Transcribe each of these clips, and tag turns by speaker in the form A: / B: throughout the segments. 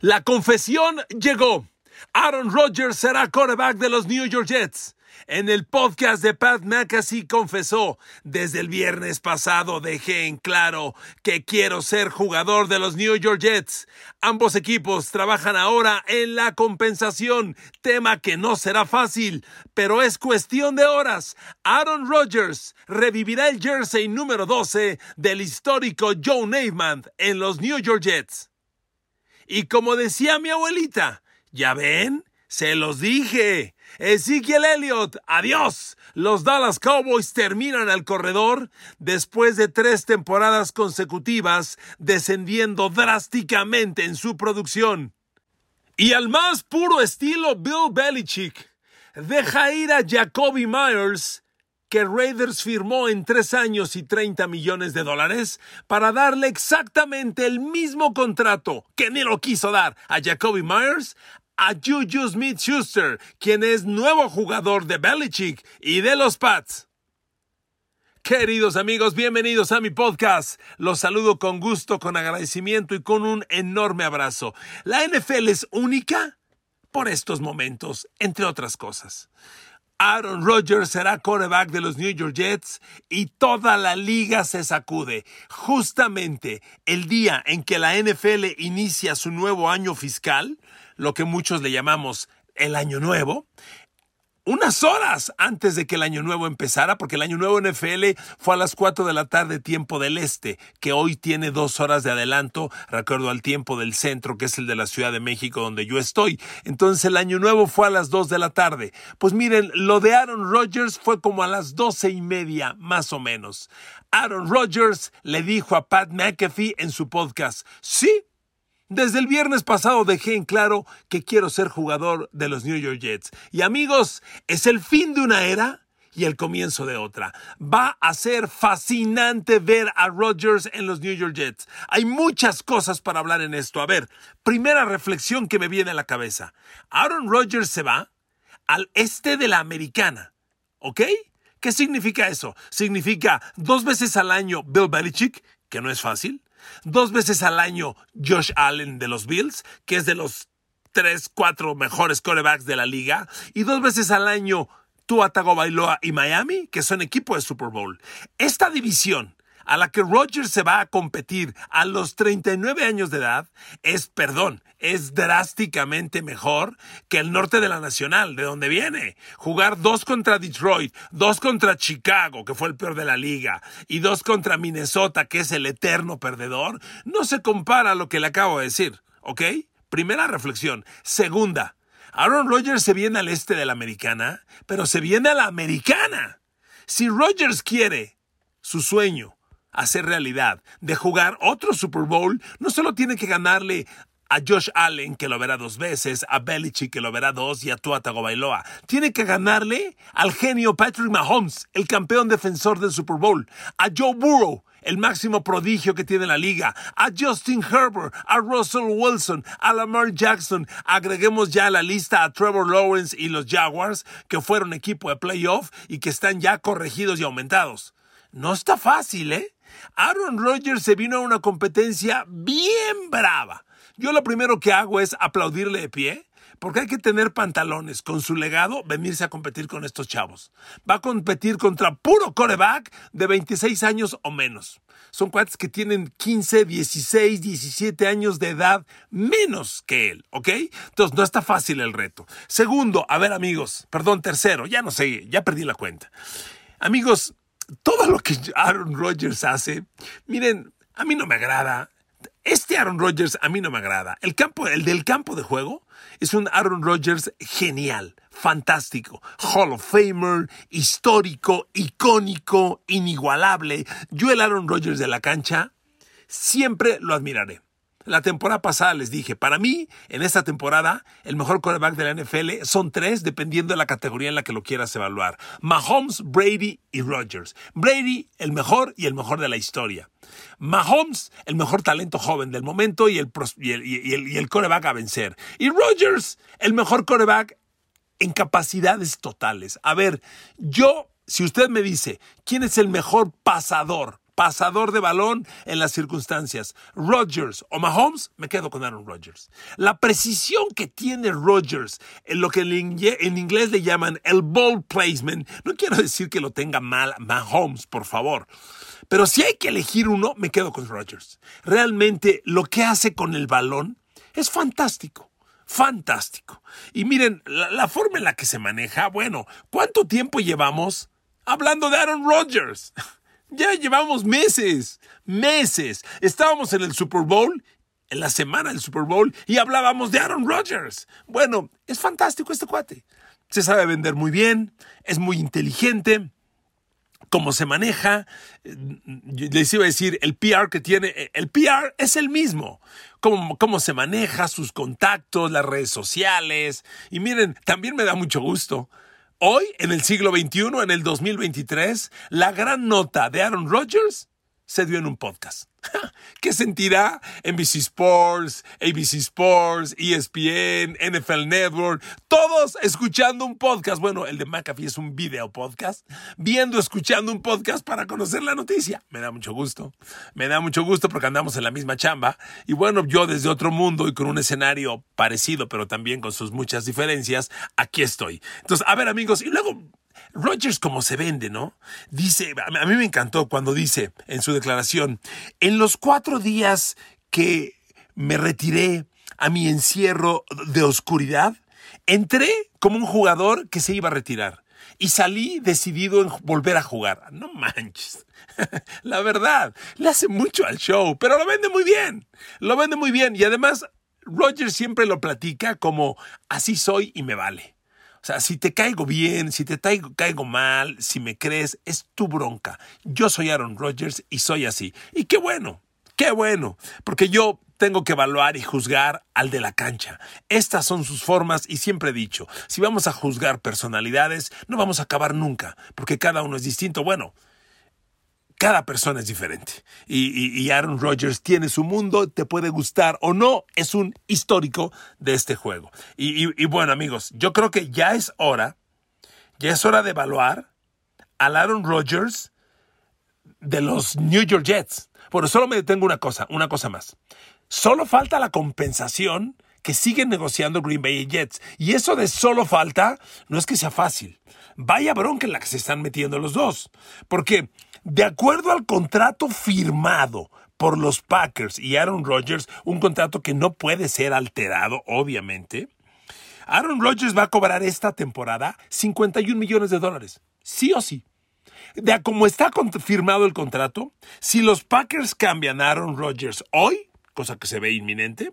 A: La confesión llegó. Aaron Rodgers será quarterback de los New York Jets. En el podcast de Pat McAfee confesó, desde el viernes pasado dejé en claro que quiero ser jugador de los New York Jets. Ambos equipos trabajan ahora en la compensación, tema que no será fácil, pero es cuestión de horas. Aaron Rodgers revivirá el jersey número 12 del histórico Joe Namath en los New York Jets. Y como decía mi abuelita, ¿ya ven? Se los dije. Ezekiel Elliott, adiós. Los Dallas Cowboys terminan al corredor después de tres temporadas consecutivas descendiendo drásticamente en su producción. Y al más puro estilo Bill Belichick, deja ir a Jacoby Myers que Raiders firmó en tres años y 30 millones de dólares para darle exactamente el mismo contrato que ni lo quiso dar a Jacoby Myers a Juju Smith Schuster, quien es nuevo jugador de Belichick y de los Pats. Queridos amigos, bienvenidos a mi podcast. Los saludo con gusto, con agradecimiento y con un enorme abrazo. La NFL es única por estos momentos, entre otras cosas. Aaron Rodgers será quarterback de los New York Jets y toda la liga se sacude. Justamente el día en que la NFL inicia su nuevo año fiscal, lo que muchos le llamamos el año nuevo, unas horas antes de que el año nuevo empezara, porque el año nuevo NFL fue a las 4 de la tarde tiempo del este, que hoy tiene dos horas de adelanto, recuerdo al tiempo del centro, que es el de la Ciudad de México donde yo estoy. Entonces el año nuevo fue a las 2 de la tarde. Pues miren, lo de Aaron Rodgers fue como a las doce y media, más o menos. Aaron Rodgers le dijo a Pat McAfee en su podcast, sí, desde el viernes pasado dejé en claro que quiero ser jugador de los New York Jets. Y amigos, es el fin de una era y el comienzo de otra. Va a ser fascinante ver a Rodgers en los New York Jets. Hay muchas cosas para hablar en esto. A ver, primera reflexión que me viene a la cabeza. Aaron Rodgers se va al este de la americana. ¿Ok? ¿Qué significa eso? Significa dos veces al año Bill Belichick, que no es fácil Dos veces al año Josh Allen de los Bills, que es de los tres, cuatro mejores corebacks de la liga. Y dos veces al año Tua Tagovailoa y Miami, que son equipo de Super Bowl. Esta división a la que Rodgers se va a competir a los 39 años de edad es, perdón, es drásticamente mejor que el norte de la Nacional, de donde viene. Jugar dos contra Detroit, dos contra Chicago, que fue el peor de la liga, y dos contra Minnesota, que es el eterno perdedor, no se compara a lo que le acabo de decir, ¿ok? Primera reflexión. Segunda, Aaron Rodgers se viene al este de la americana, pero se viene a la americana. Si Rodgers quiere su sueño hacer realidad, de jugar otro Super Bowl, no solo tiene que ganarle a Josh Allen, que lo verá dos veces, a Belichick, que lo verá dos, y a Tua Tagovailoa. Tiene que ganarle al genio Patrick Mahomes, el campeón defensor del Super Bowl, a Joe Burrow, el máximo prodigio que tiene la liga, a Justin Herbert, a Russell Wilson, a Lamar Jackson. Agreguemos ya a la lista a Trevor Lawrence y los Jaguars, que fueron equipo de playoff y que están ya corregidos y aumentados. No está fácil, ¿eh? Aaron Rodgers se vino a una competencia bien brava. Yo lo primero que hago es aplaudirle de pie, porque hay que tener pantalones con su legado, venirse a competir con estos chavos. Va a competir contra puro coreback de 26 años o menos. Son cuates que tienen 15, 16, 17 años de edad menos que él, ¿ok? Entonces no está fácil el reto. Segundo, a ver amigos, perdón, tercero, ya no sé, ya perdí la cuenta. Amigos, todo lo que Aaron Rodgers hace, miren, a mí no me agrada. Este Aaron Rodgers a mí no me agrada. El, campo, el del campo de juego es un Aaron Rodgers genial, fantástico, Hall of Famer, histórico, icónico, inigualable. Yo el Aaron Rodgers de la cancha siempre lo admiraré. La temporada pasada les dije, para mí, en esta temporada, el mejor quarterback de la NFL son tres, dependiendo de la categoría en la que lo quieras evaluar. Mahomes, Brady y Rodgers. Brady, el mejor y el mejor de la historia. Mahomes, el mejor talento joven del momento y el, y el, y el, coreback a vencer. Y Rodgers, el mejor coreback en capacidades totales. A ver, yo, si usted me dice, ¿quién es el mejor pasador pasador de balón en las circunstancias. Rodgers o Mahomes, me quedo con Aaron Rodgers. La precisión que tiene Rodgers en lo que en inglés le llaman el ball placement, no quiero decir que lo tenga mal Mahomes, por favor. Pero si hay que elegir uno, me quedo con Rodgers. Realmente lo que hace con el balón es fantástico fantástico. Y miren, la, forma en la que se maneja, bueno, ¿cuánto tiempo llevamos hablando de Aaron Rodgers? Ya llevamos meses, meses. Estábamos en el Super Bowl, en la semana del Super Bowl, y hablábamos de Aaron Rodgers. Bueno, es fantástico este cuate. Se sabe vender muy bien, es muy inteligente, cómo se maneja. Les iba a decir, el PR que tiene, el PR es el mismo. Cómo, cómo se maneja, sus contactos, las redes sociales. Y miren, también me da mucho gusto. Hoy, en el siglo XXI, en el 2023, la gran nota de Aaron Rodgers se dio en un podcast. ¿Qué sentirá NBC Sports, ABC Sports, ESPN, NFL Network? Todos escuchando un podcast. Bueno, el de McAfee es un video podcast. Viendo, escuchando un podcast para conocer la noticia. Me da mucho gusto. Me da mucho gusto porque andamos en la misma chamba. Y bueno, yo desde otro mundo y con un escenario parecido, pero también con sus muchas diferencias, aquí estoy. Entonces, a ver amigos, y luego Rogers como se vende, ¿no? Dice, a mí me encantó cuando dice en su declaración, en los cuatro días que me retiré a mi encierro de oscuridad, entré como un jugador que se iba a retirar y salí decidido en volver a jugar. No manches. La verdad, le hace mucho al show, pero lo vende muy bien. Lo vende muy bien y además Rogers siempre lo platica como así soy y me vale. O sea, si te caigo bien, si te caigo, mal, si me crees, es tu bronca. Yo soy Aaron Rodgers y soy así. Y qué bueno, qué bueno, porque yo tengo que evaluar y juzgar al de la cancha. Estas son sus formas y siempre he dicho, si vamos a juzgar personalidades, no vamos a acabar nunca, porque cada uno es distinto. Bueno, cada persona es diferente. Y, Aaron Rodgers tiene su mundo, te puede gustar o no, es un histórico de este juego. Y, bueno, amigos, yo creo que ya es hora, ya es hora de evaluar al Aaron Rodgers de los New York Jets. Bueno, solo me detengo una cosa, una cosa más. Solo falta la compensación que siguen negociando Green Bay Jets. Y eso de solo falta no es que sea fácil. Vaya bronca en la que se están metiendo los dos. Porque de acuerdo al contrato firmado por los Packers y Aaron Rodgers, un contrato que no puede ser alterado, obviamente, Aaron Rodgers va a cobrar esta temporada 51 millones de dólares, sí o sí. De como está firmado el contrato, si los Packers cambian a Aaron Rodgers hoy, cosa que se ve inminente,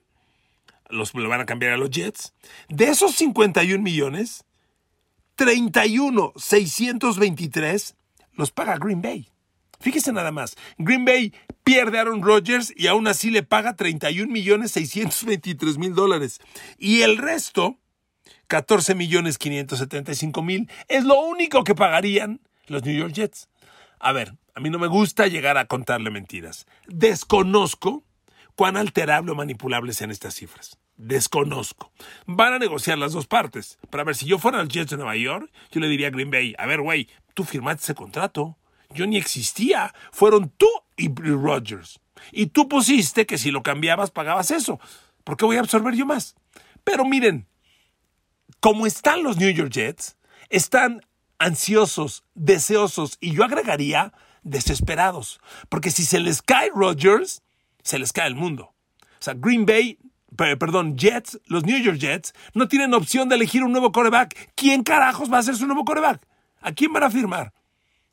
A: los lo van a cambiar a los Jets, de esos 51 millones, 31, 623 los paga Green Bay. Fíjese nada más, Green Bay pierde a Aaron Rodgers y aún así le paga 31 millones 623 mil dólares. Y el resto, 14 millones 575 mil, es lo único que pagarían los New York Jets. A ver, a mí no me gusta llegar a contarle mentiras. Desconozco cuán alterable o manipulable sean estas cifras. Desconozco. Van a negociar las dos partes. Para ver, si yo fuera al Jets de Nueva York, yo le diría a Green Bay, a ver, güey, tú firmaste ese contrato yo ni existía. Fueron tú y Rogers. Y tú pusiste que si lo cambiabas pagabas eso. ¿Por qué voy a absorber yo más? Pero miren, como están los New York Jets, están ansiosos, deseosos y yo agregaría desesperados. Porque si se les cae Rogers, se les cae el mundo. O sea, Green Bay, perdón, Jets, los New York Jets, no tienen opción de elegir un nuevo coreback. ¿Quién carajos va a ser su nuevo coreback? ¿A quién van a firmar?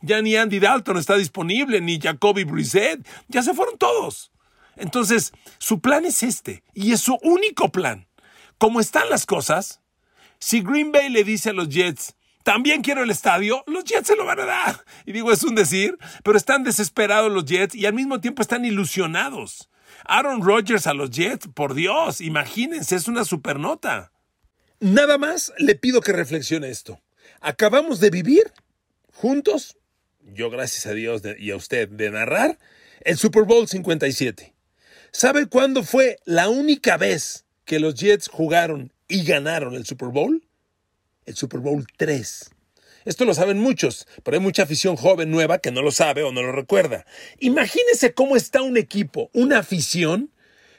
A: Ya ni Andy Dalton está disponible, ni Jacoby Brissett. Ya se fueron todos. Entonces, su plan es este, y es su único plan. Como están las cosas, si Green Bay le dice a los Jets, también quiero el estadio, los Jets se lo van a dar. Y digo, es un decir, pero están desesperados los Jets y al mismo tiempo están ilusionados. Aaron Rodgers a los Jets, por Dios, imagínense, es una supernota. Nada más le pido que reflexione esto. Acabamos de vivir juntos yo gracias a Dios y a usted, de narrar el Super Bowl 57. ¿Sabe cuándo fue la única vez que los Jets jugaron y ganaron el Super Bowl? El Super Bowl 3. Esto lo saben muchos, pero hay mucha afición joven nueva que no lo sabe o no lo recuerda. Imagínense cómo está un equipo, una afición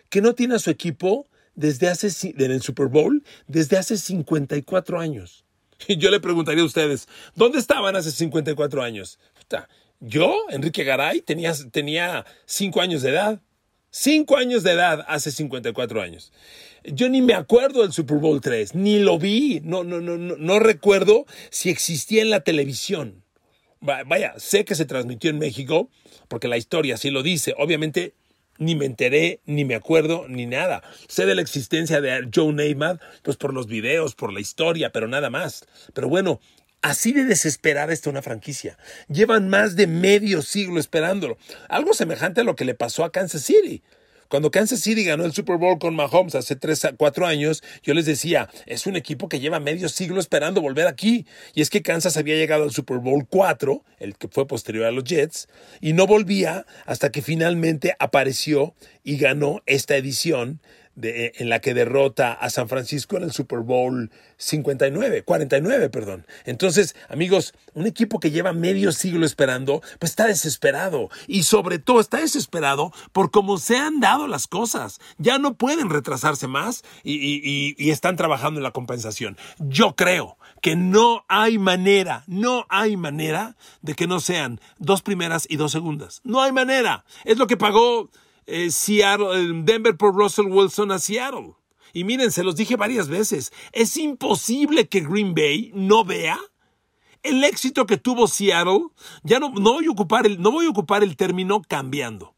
A: que no tiene a su equipo desde hace en el Super Bowl desde hace 54 años. Yo le preguntaría a ustedes, ¿dónde estaban hace 54 años? yo, Enrique Garay, tenía, tenía 5 años de edad. 5 años de edad hace 54 años. Yo ni me acuerdo del Super Bowl 3, ni lo vi, no, no, no, no, no recuerdo si existía en la televisión. Vaya, sé que se transmitió en México, porque la historia así lo dice. Obviamente ni me enteré, ni me acuerdo, ni nada. Sé de la existencia de Joe Namath, pues por los videos, por la historia, pero nada más. Pero bueno, así de desesperada está una franquicia. Llevan más de medio siglo esperándolo. Algo semejante a lo que le pasó a Kansas City. Cuando Kansas City ganó el Super Bowl con Mahomes hace 3 4 años, yo les decía, es un equipo que lleva medio siglo esperando volver aquí. Y es que Kansas había llegado al Super Bowl 4, el que fue posterior a los Jets, y no volvía hasta que finalmente apareció y ganó esta edición en la que derrota a San Francisco en el Super Bowl 59, 49, perdón. Entonces, amigos, un equipo que lleva medio siglo esperando, pues está desesperado. Y sobre todo está desesperado por cómo se han dado las cosas. Ya no pueden retrasarse más y, y están trabajando en la compensación. Yo creo que no hay manera, no hay manera de que no sean dos primeras y dos segundas. No hay manera. Es lo que pagó eh, Seattle, Denver por Russell Wilson a Seattle. Y miren, se los dije varias veces, es imposible que Green Bay no vea el éxito que tuvo Seattle. Ya no, no, voy, a ocupar el, no voy a ocupar el término cambiando,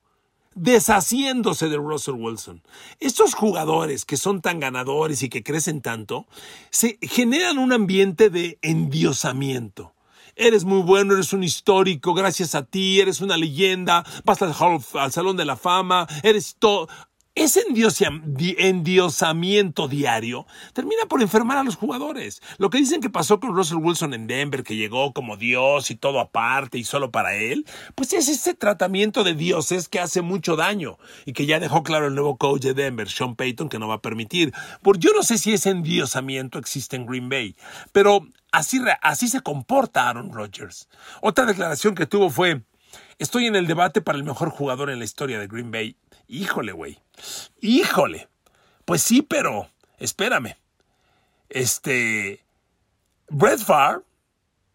A: deshaciéndose de Russell Wilson. Estos jugadores que son tan ganadores y que crecen tanto, se generan un ambiente de endiosamiento eres muy bueno, eres un histórico, gracias a ti, eres una leyenda, vas al, al Salón de la Fama, eres todo. Ese endiosamiento diario termina por enfermar a los jugadores. Lo que dicen que pasó con Russell Wilson en Denver, que llegó como Dios y todo aparte y solo para él, pues es ese tratamiento de dioses que hace mucho daño y que ya dejó claro el nuevo coach de Denver, Sean Payton, que no va a permitir. Por yo no sé si ese endiosamiento existe en Green Bay, pero así, se comporta Aaron Rodgers. Otra declaración que tuvo fue, estoy en el debate para el mejor jugador en la historia de Green Bay Híjole, güey. Híjole. Pues sí, pero espérame. Este. Brett Favre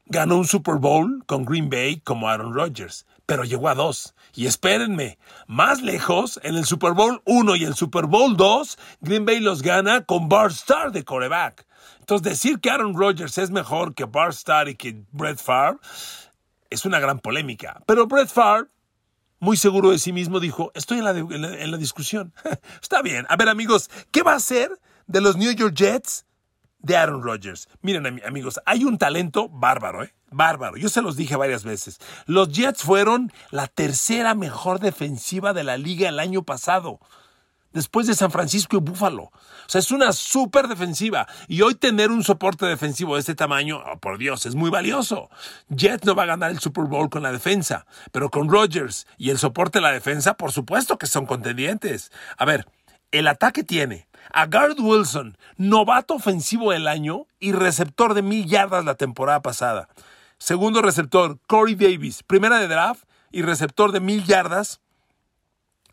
A: ganó un Super Bowl con Green Bay como Aaron Rodgers, pero llegó a dos. Y espérenme, más lejos, en el Super Bowl 1 y el Super Bowl 2, Green Bay los gana con Bart Starr de coreback. Entonces, decir que Aaron Rodgers es mejor que Bart Starr y que Brett Favre es una gran polémica. Pero Brett Favre muy seguro de sí mismo, dijo, estoy en la, en la, discusión. Está bien. A ver, amigos, ¿qué va a ser de los New York Jets de Aaron Rodgers? Miren, amigos, hay un talento bárbaro, ¿eh? Bárbaro. Yo se los dije varias veces. Los Jets fueron la tercera mejor defensiva de la liga el año pasado después de San Francisco y Búfalo. O sea, es una súper defensiva. Y hoy tener un soporte defensivo de este tamaño, oh, por Dios, es muy valioso. Jets no va a ganar el Super Bowl con la defensa, pero con Rodgers y el soporte de la defensa, por supuesto que son contendientes. A ver, el ataque tiene a Garrett Wilson, novato ofensivo del año y receptor de mil yardas la temporada pasada. Segundo receptor, Corey Davis, primera de draft y receptor de mil yardas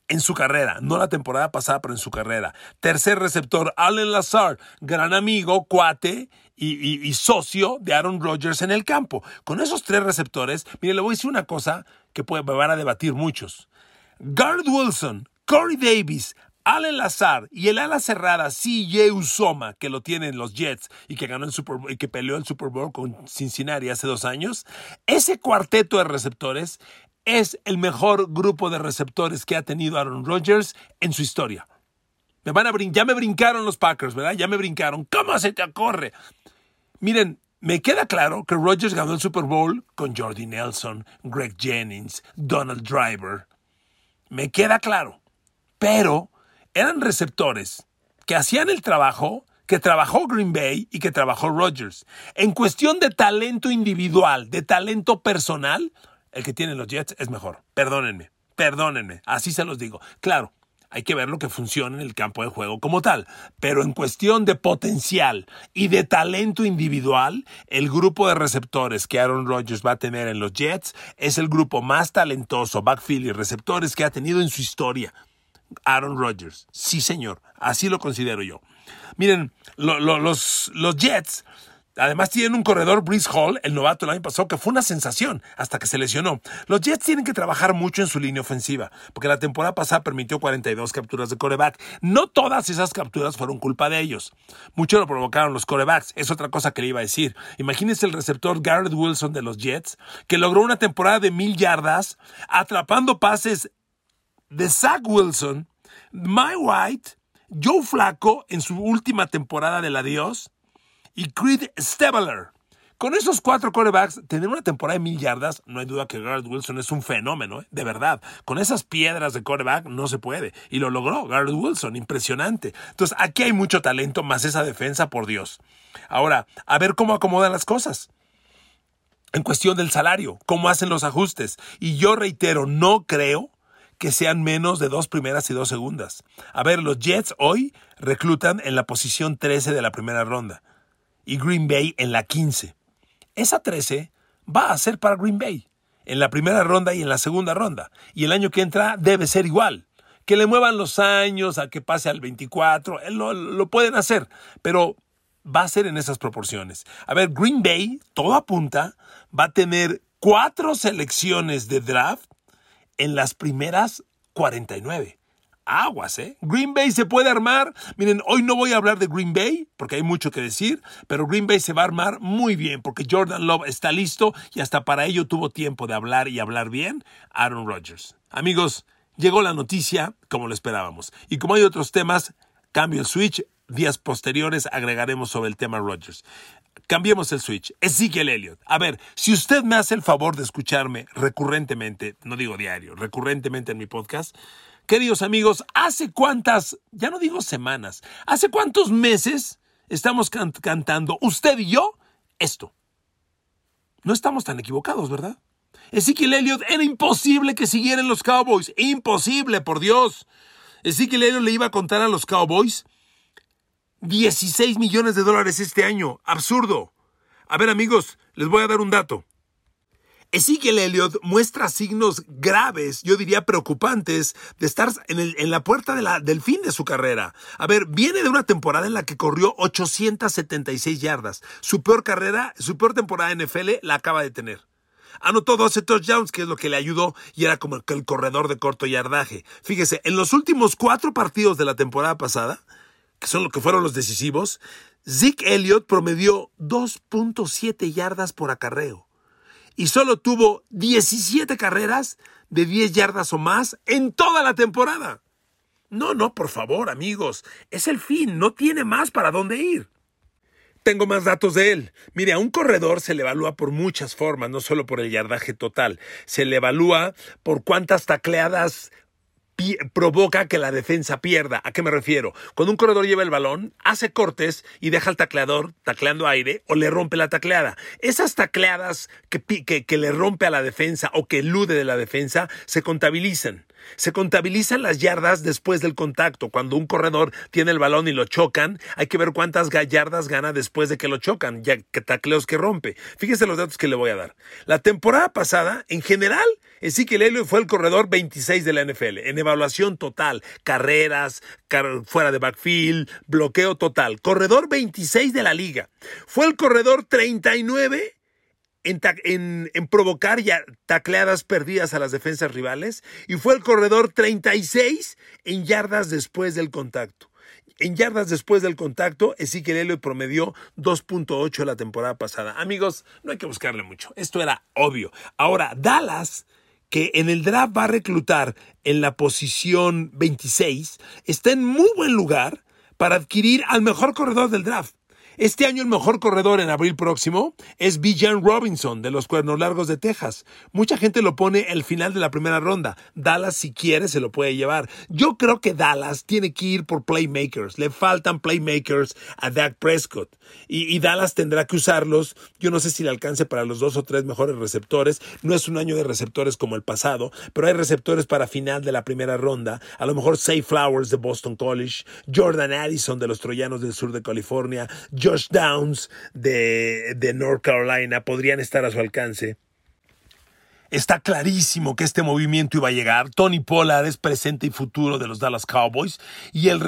A: en su carrera, no la temporada pasada, pero en su carrera. Tercer receptor, Allen Lazar, gran amigo, cuate y, socio de Aaron Rodgers en el campo. Con esos tres receptores, mire, le voy a decir una cosa que me van a debatir muchos. Guard Wilson, Corey Davis, Allen Lazar y el ala cerrada CJ Usoma, que lo tienen los Jets y que ganó el Super y que peleó el Super Bowl con Cincinnati hace dos años, ese cuarteto de receptores es el mejor grupo de receptores que ha tenido Aaron Rodgers en su historia. Me van a ya me brincaron los Packers, ¿verdad? Ya me brincaron. ¿Cómo se te ocurre? Miren, me queda claro que Rodgers ganó el Super Bowl con Jordi Nelson, Greg Jennings, Donald Driver. Me queda claro. Pero eran receptores que hacían el trabajo que trabajó Green Bay y que trabajó Rodgers. En cuestión de talento individual, de talento personal, el que tienen los Jets es mejor. Perdónenme, perdónenme, así se los digo. Claro, Hay que ver lo que funciona en el campo de juego como tal. Pero en cuestión de potencial y de talento individual, el grupo de receptores que Aaron Rodgers va a tener en los Jets es el grupo más talentoso, backfield y receptores que ha tenido en su historia. Aaron Rodgers. Sí, señor. Así lo considero yo. Miren, los, los Jets Además tienen un corredor, Brice Hall, el novato el año pasado, que fue una sensación hasta que se lesionó. Los Jets tienen que trabajar mucho en su línea ofensiva, porque la temporada pasada permitió 42 capturas de coreback. No todas esas capturas fueron culpa de ellos. Mucho lo provocaron los corebacks. Es otra cosa que le iba a decir. Imagínense el receptor Garrett Wilson de los Jets, que logró una temporada de mil yardas, atrapando pases de Zach Wilson, Mike White, Joe Flaco en su última temporada del adiós y Creed Stabler. Con esos cuatro corebacks, tener una temporada de mil yardas, no hay duda que Garrett Wilson es un fenómeno, ¿eh? de verdad. Con esas piedras de coreback no se puede. Y lo logró Garrett Wilson, impresionante. Entonces, aquí hay mucho talento, más esa defensa, por Dios. Ahora, a ver cómo acomodan las cosas. En cuestión del salario, cómo hacen los ajustes. Y yo reitero, no creo que sean menos de dos primeras y dos segundas. A ver, los Jets hoy reclutan en la posición 13 de la primera ronda y Green Bay en la 15. Esa 13 va a ser para Green Bay en la primera ronda y en la segunda ronda. Y el año que entra debe ser igual. Que le muevan los años a que pase al 24, lo, lo pueden hacer, pero va a ser en esas proporciones. A ver, Green Bay, todo apunta, va a tener cuatro selecciones de draft en las primeras 49 aguas, ¿eh? Green Bay se puede armar. Miren, hoy no voy a hablar de Green Bay porque hay mucho que decir, pero Green Bay se va a armar muy bien porque Jordan Love está listo y hasta para ello tuvo tiempo de hablar y hablar bien Aaron Rodgers. Amigos, llegó la noticia como lo esperábamos. Y como hay otros temas, cambio el switch. Días posteriores agregaremos sobre el tema Rodgers. Cambiemos el switch. Ezekiel Elliott. A ver, si usted me hace el favor de escucharme recurrentemente, no digo diario, recurrentemente en mi podcast, Queridos amigos, ¿hace cuántas, ya no digo semanas, hace cuántos meses estamos cantando usted y yo esto? No estamos tan equivocados, ¿verdad? Ezekiel Elliott era imposible que siguieran los Cowboys. Imposible, por Dios. Ezekiel Elliott le iba a contar a los Cowboys 16 millones de dólares este año. Absurdo. A ver, amigos, les voy a dar un dato. Ezekiel Elliott muestra signos graves, yo diría preocupantes, de estar en, la puerta del fin de su carrera. A ver, viene de una temporada en la que corrió 876 yardas. Su peor carrera, su peor temporada en NFL la acaba de tener. Anotó 12 touchdowns, que es lo que le ayudó, y era como el corredor de corto yardaje. Fíjese, en los últimos cuatro partidos de la temporada pasada, que son lo que fueron los decisivos, Zeke Elliott promedió 2.7 yardas por acarreo y solo tuvo 17 carreras de 10 yardas o más en toda la temporada. No, no, por favor, amigos, es el fin, no tiene más para dónde ir. Tengo más datos de él. Mire, a un corredor se le evalúa por muchas formas, no solo por el yardaje total. Se le evalúa por cuántas tacleadas provoca que la defensa pierda. ¿A qué me refiero? Cuando un corredor lleva el balón, hace cortes y deja al tacleador tacleando aire o le rompe la tacleada. Esas tacleadas que, que, que le rompe a la defensa o que elude de la defensa se contabilizan. Se contabilizan las yardas después del contacto. Cuando un corredor tiene el balón y lo chocan, hay que ver cuántas yardas gana después de que lo chocan, ya que tacleos que rompe. Fíjese los datos que le voy a dar. La temporada pasada, en general, Ezequiel Elliott fue el corredor 26 de la NFL, en evaluación total, carreras, fuera de backfield, bloqueo total. Corredor 26 de la liga. Fue el corredor 39 en, provocar ya tacleadas perdidas a las defensas rivales y fue el corredor 36 en yardas después del contacto. En yardas después del contacto, Ezequiel Elliott promedió 2.8 la temporada pasada. Amigos, no hay que buscarle mucho. Esto era obvio. Ahora, Dallas, que en el draft va a reclutar en la posición 26, está en muy buen lugar para adquirir al mejor corredor del draft. Este año el mejor corredor en abril próximo es Bijan Robinson de los Cuernos Largos de Texas. Mucha gente lo pone al final de la primera ronda. Dallas si quiere se lo puede llevar. Yo creo que Dallas tiene que ir por playmakers. Le faltan playmakers a Dak Prescott. Y, Dallas tendrá que usarlos. Yo no sé si le alcance para los dos o tres mejores receptores. No es un año de receptores como el pasado, pero hay receptores para final de la primera ronda. A lo mejor Say Flowers de Boston College, Jordan Addison de los Troyanos del sur de California, Josh Downs de, de North Carolina podrían estar a su alcance. Está clarísimo que este movimiento iba a llegar. Tony Pollard es presente y futuro de los Dallas Cowboys. Y el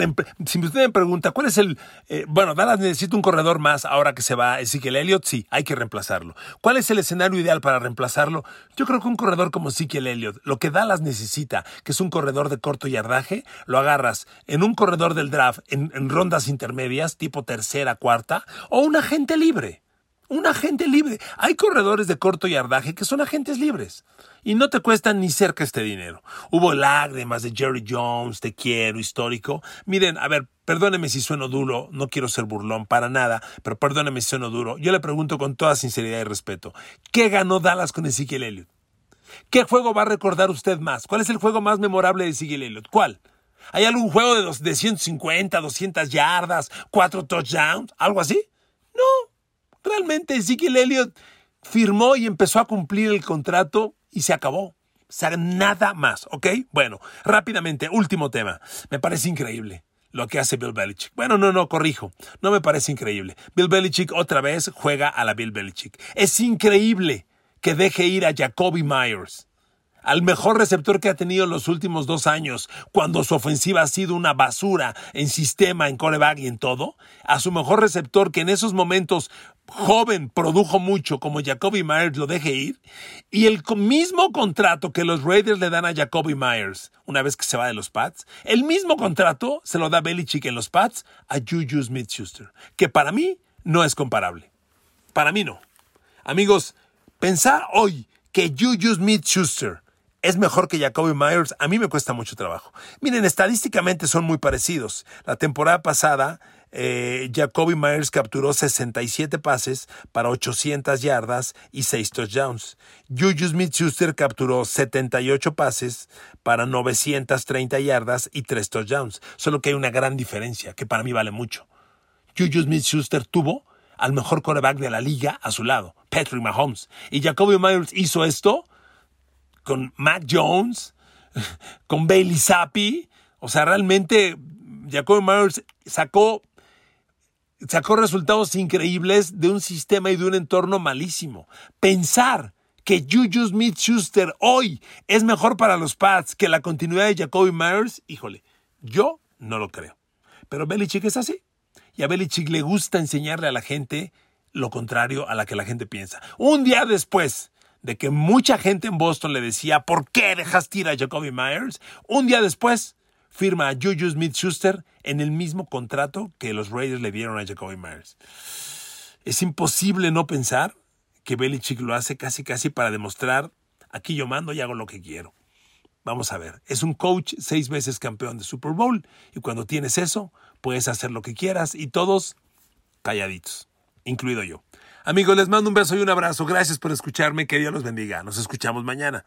A: si usted me pregunta, ¿cuál es el... Eh, bueno, Dallas necesita un corredor más ahora que se va Ezekiel Elliott. Sí, hay que reemplazarlo. ¿Cuál es el escenario ideal para reemplazarlo? Yo creo que un corredor como Ezekiel Elliott, lo que Dallas necesita, que es un corredor de corto yardaje, lo agarras en un corredor del draft, en, en rondas intermedias, tipo tercera, cuarta, o un agente libre un agente libre. Hay corredores de corto yardaje que son agentes libres y no te cuestan ni cerca este dinero. Hubo lágrimas de Jerry Jones, te quiero, histórico. Miren, a ver, perdóneme si sueno duro, no quiero ser burlón para nada, pero perdóneme si sueno duro. Yo le pregunto con toda sinceridad y respeto, ¿qué ganó Dallas con Ezekiel Elliott? ¿Qué juego va a recordar usted más? ¿Cuál es el juego más memorable de Ezekiel Elliott? ¿Cuál? ¿Hay algún juego de, de 150, 200 yardas, cuatro touchdowns, algo así? No, Realmente Ezekiel Elliott firmó y empezó a cumplir el contrato y se acabó. O sea, nada más, ¿ok? Bueno, rápidamente, último tema. Me parece increíble lo que hace Bill Belichick. Bueno, no, no, corrijo. No me parece increíble. Bill Belichick otra vez juega a la Bill Belichick. Es increíble que deje ir a Jacoby Myers al mejor receptor que ha tenido en los últimos dos años, cuando su ofensiva ha sido una basura en sistema, en coreback y en todo, a su mejor receptor que en esos momentos joven produjo mucho, como Jacoby Myers, lo deje ir, y el mismo contrato que los Raiders le dan a Jacoby Myers una vez que se va de los Pats, el mismo contrato se lo da Belichick en los Pats a Juju Smith-Schuster, que para mí no es comparable. Para mí no. Amigos, pensar hoy que Juju Smith-Schuster es mejor que Jacoby Myers, a mí me cuesta mucho trabajo. Miren, estadísticamente son muy parecidos. La temporada pasada, eh, Jacoby Myers capturó 67 pases para 800 yardas y 6 touchdowns. Juju Smith-Schuster capturó 78 pases para 930 yardas y 3 touchdowns. Solo que hay una gran diferencia, que para mí vale mucho. Juju Smith-Schuster tuvo al mejor quarterback de la liga a su lado, Patrick Mahomes. Y Jacoby Myers hizo esto con Matt Jones, con Bailey Zappi. O sea, realmente Jacoby Myers sacó, sacó resultados increíbles de un sistema y de un entorno malísimo. Pensar que Juju Smith-Schuster hoy es mejor para los Pats que la continuidad de Jacoby Myers, híjole, yo no lo creo. Pero Belichick es así. Y a Belichick le gusta enseñarle a la gente lo contrario a la que la gente piensa. Un día después de que mucha gente en Boston le decía, ¿por qué dejaste ir a Jacoby Myers? Un día después firma a Juju Smith-Schuster en el mismo contrato que los Raiders le dieron a Jacoby Myers. Es imposible no pensar que Belichick lo hace casi casi para demostrar, aquí yo mando y hago lo que quiero. Vamos a ver, es un coach seis veces campeón de Super Bowl y cuando tienes eso, puedes hacer lo que quieras y todos calladitos, incluido yo. Amigos, les mando un beso y un abrazo. Gracias por escucharme. Que Dios los bendiga. Nos escuchamos mañana.